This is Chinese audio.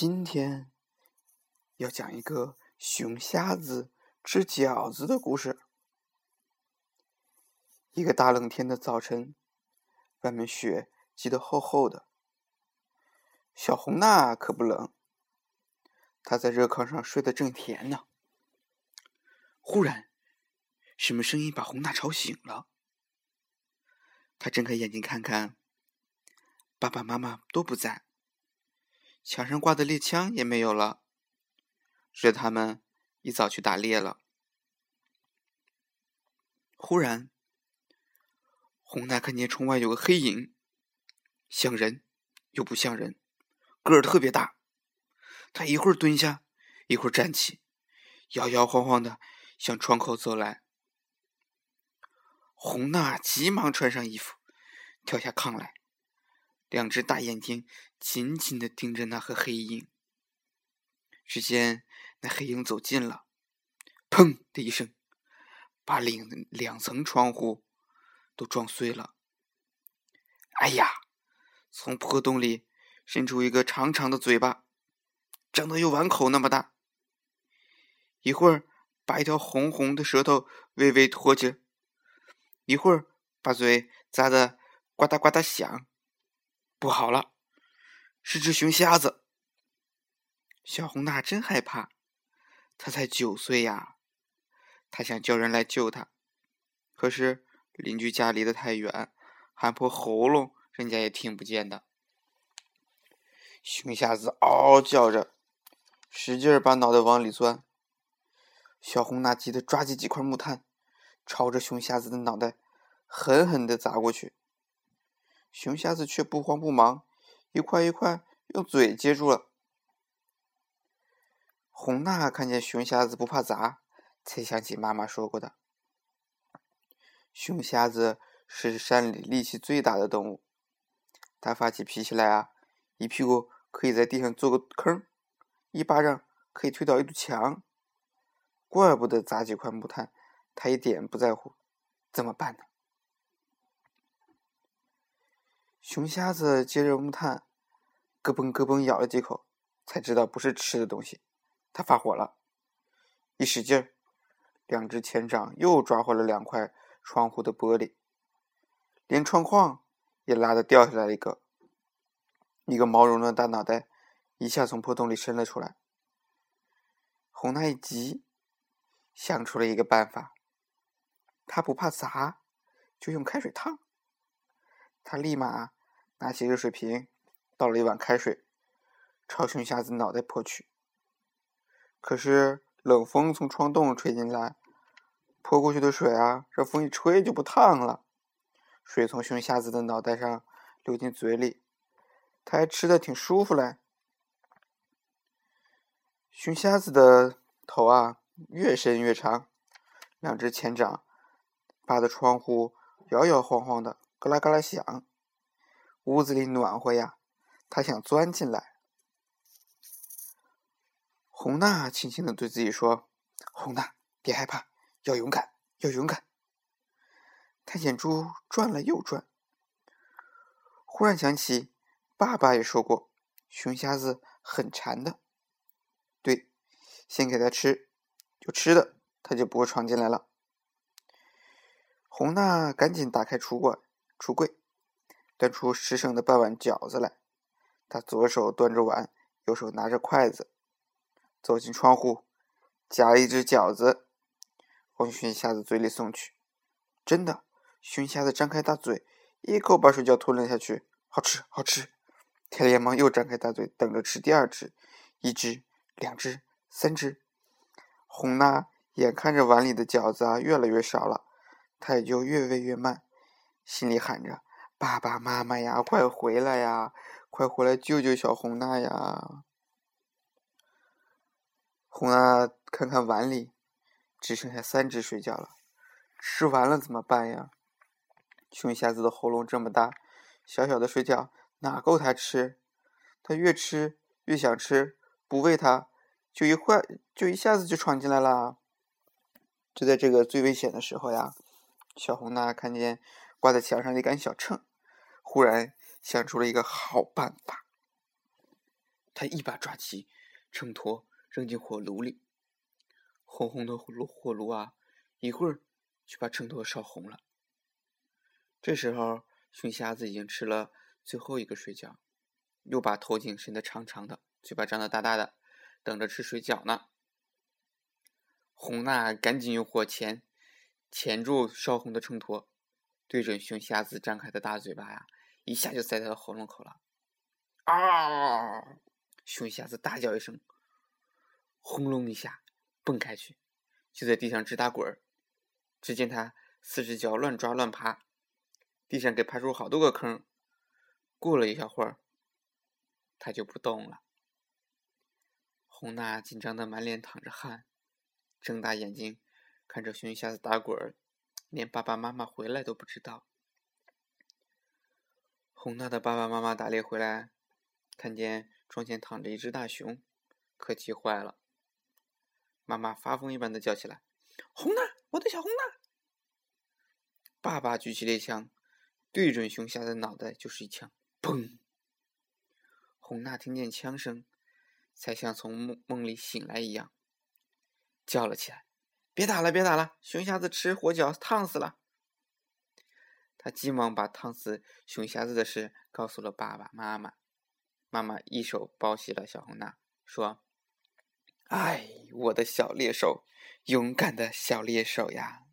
今天要讲一个熊瞎子吃饺子的故事。一个大冷天的早晨，外面雪积得厚厚的。小红娜可不冷，她在热炕上睡得正甜呢。忽然，什么声音把红娜吵醒了？她睁开眼睛看看，爸爸妈妈都不在。墙上挂的猎枪也没有了，是他们一早去打猎了。忽然，红娜看见窗外有个黑影，像人又不像人，个儿特别大。他一会儿蹲下，一会儿站起，摇摇晃晃的向窗口走来。红娜急忙穿上衣服，跳下炕来。两只大眼睛紧紧的盯着那个黑影。只见那黑影走近了，砰的一声，把两两层窗户都撞碎了。哎呀！从破洞里伸出一个长长的嘴巴，长得有碗口那么大。一会儿把一条红红的舌头微微拖着，一会儿把嘴咂得呱嗒呱嗒响。不好了，是只熊瞎子！小红娜真害怕，她才九岁呀。她想叫人来救她，可是邻居家离得太远，喊破喉咙，人家也听不见的。熊瞎子嗷嗷叫着，使劲儿把脑袋往里钻。小红娜急得抓起几块木炭，朝着熊瞎子的脑袋狠狠地砸过去。熊瞎子却不慌不忙，一块一块用嘴接住了。红娜看见熊瞎子不怕砸，才想起妈妈说过的：熊瞎子是山里力气最大的动物，它发起脾气来啊，一屁股可以在地上做个坑，一巴掌可以推倒一堵墙。怪不得砸几块木炭，它一点不在乎。怎么办呢？熊瞎子接着木炭，咯嘣咯嘣咬了几口，才知道不是吃的东西。他发火了，一使劲儿，两只前掌又抓回了两块窗户的玻璃，连窗框也拉得掉下来一个。一个毛茸茸的大脑袋一下从破洞里伸了出来。红娜一急，想出了一个办法。他不怕砸，就用开水烫。他立马。拿起热水瓶，倒了一碗开水，朝熊瞎子脑袋泼去。可是冷风从窗洞吹进来，泼过去的水啊，这风一吹就不烫了。水从熊瞎子的脑袋上流进嘴里，他还吃的挺舒服嘞。熊瞎子的头啊，越伸越长，两只前掌扒的窗户摇摇晃晃的，咯啦咯啦响。屋子里暖和呀，他想钻进来。红娜轻轻的对自己说：“红娜，别害怕，要勇敢，要勇敢。”他眼珠转了又转，忽然想起爸爸也说过，熊瞎子很馋的。对，先给他吃，有吃的，他就不会闯进来了。红娜赶紧打开橱柜，橱柜。端出吃剩的半碗饺子来，他左手端着碗，右手拿着筷子，走进窗户，夹了一只饺子，往熊瞎子嘴里送去。真的，熊瞎子张开大嘴，一口把水饺吞了下去，好吃，好吃。他连忙又张开大嘴，等着吃第二只，一只，两只，三只。红娜眼看着碗里的饺子啊越来越少了，她也就越喂越慢，心里喊着。爸爸妈妈呀，快回来呀！快回来救救小红娜呀！红娜看看碗里，只剩下三只水饺了，吃完了怎么办呀？熊瞎子的喉咙这么大，小小的水饺哪够他吃？他越吃越想吃，不喂他，就一会，就一下子就闯进来了。就在这个最危险的时候呀，小红娜看见挂在墙上的一杆小秤。忽然想出了一个好办法，他一把抓起秤砣，扔进火炉里。红红的火炉火炉啊，一会儿就把秤砣烧红了。这时候，熊瞎子已经吃了最后一个水饺，又把头颈伸得长长的，嘴巴张得大大的，等着吃水饺呢。红娜赶紧用火钳钳住烧红的秤砣，对准熊瞎子张开的大嘴巴呀，一下就塞在了喉咙口了。啊！熊瞎子大叫一声，轰隆一下蹦开去，就在地上直打滚儿。只见他四只脚乱抓乱爬，地上给爬出好多个坑。过了一小会儿，他就不动了。红娜紧张的满脸淌着汗，睁大眼睛看着熊瞎子打滚儿，连爸爸妈妈回来都不知道。红娜的爸爸妈妈打猎回来。看见窗前躺着一只大熊，可急坏了。妈妈发疯一般的叫起来：“红娜，我的小红娜！”爸爸举起猎枪，对准熊瞎子的脑袋就是一枪，砰！红娜听见枪声，才像从梦梦里醒来一样，叫了起来：“别打了，别打了！熊瞎子吃火脚烫死了。”他急忙把烫死熊瞎子的事告诉了爸爸妈妈。妈妈一手抱起了小红娜，说：“哎，我的小猎手，勇敢的小猎手呀！”